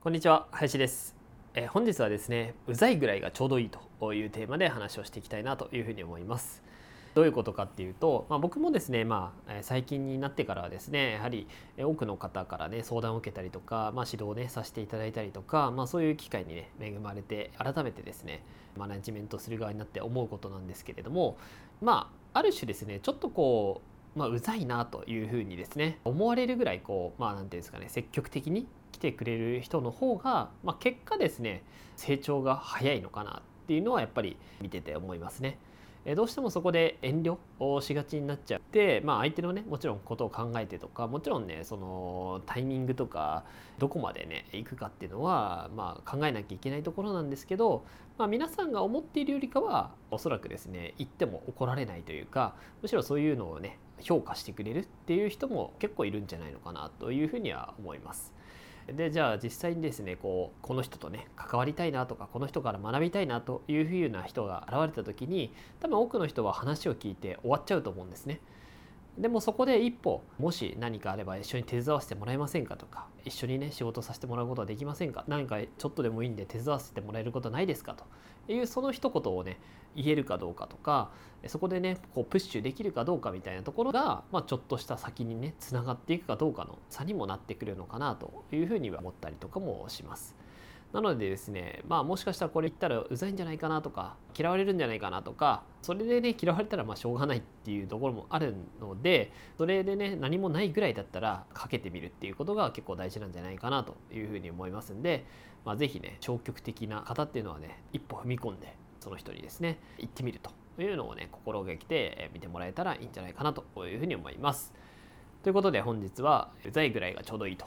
こんにちは林です。え本日はですねうざいぐらいがちょうどいいというテーマで話をしていきたいなというふうに思います。どういうことかっていうと、まあ、僕もですね、まあ、最近になってからはですねやはり多くの方からね相談を受けたりとか、まあ、指導をねさせていただいたりとか、まあ、そういう機会にね恵まれて改めてですねマネジメントする側になって思うことなんですけれどもまあある種ですねちょっとこうまあ、うざいなというふうにですね思われるぐらいこうまあ何て言うんですかね積極的に来てくれる人の方が、まあ、結果ですね成長が早いのかなっていうのはやっぱり見てて思いますね。どうしてもそこで遠慮をしがちになっちゃって、まあ、相手のねもちろんことを考えてとかもちろんねそのタイミングとかどこまでね行くかっていうのは、まあ、考えなきゃいけないところなんですけど、まあ、皆さんが思っているよりかはおそらくですね言っても怒られないというかむしろそういうのをね評価してくれるっていう人も結構いるんじゃないのかなというふうには思います。でじゃあ実際にですねこうこの人とね関わりたいなとかこの人から学びたいなというふうな人が現れた時に多分多くの人は話を聞いて終わっちゃうと思うんですね。でもそこで一歩もし何かあれば一緒に手伝わせてもらえませんかとか一緒にね仕事させてもらうことはできませんか何かちょっとでもいいんで手伝わせてもらえることないですかというその一言をね言えるかどうかとかそこでねこうプッシュできるかどうかみたいなところが、まあ、ちょっとした先にねつながっていくかどうかの差にもなってくるのかなというふうには思ったりとかもします。なのでですねまあもしかしたらこれ言ったらうざいんじゃないかなとか嫌われるんじゃないかなとかそれでね嫌われたらまあしょうがないっていうところもあるのでそれでね何もないぐらいだったらかけてみるっていうことが結構大事なんじゃないかなというふうに思いますんで、まあ、是非ね消極的な方っていうのはね一歩踏み込んでその人にですね行ってみるというのをね心がけて見てもらえたらいいんじゃないかなというふうに思います。ということで本日はうざいぐらいがちょうどいいと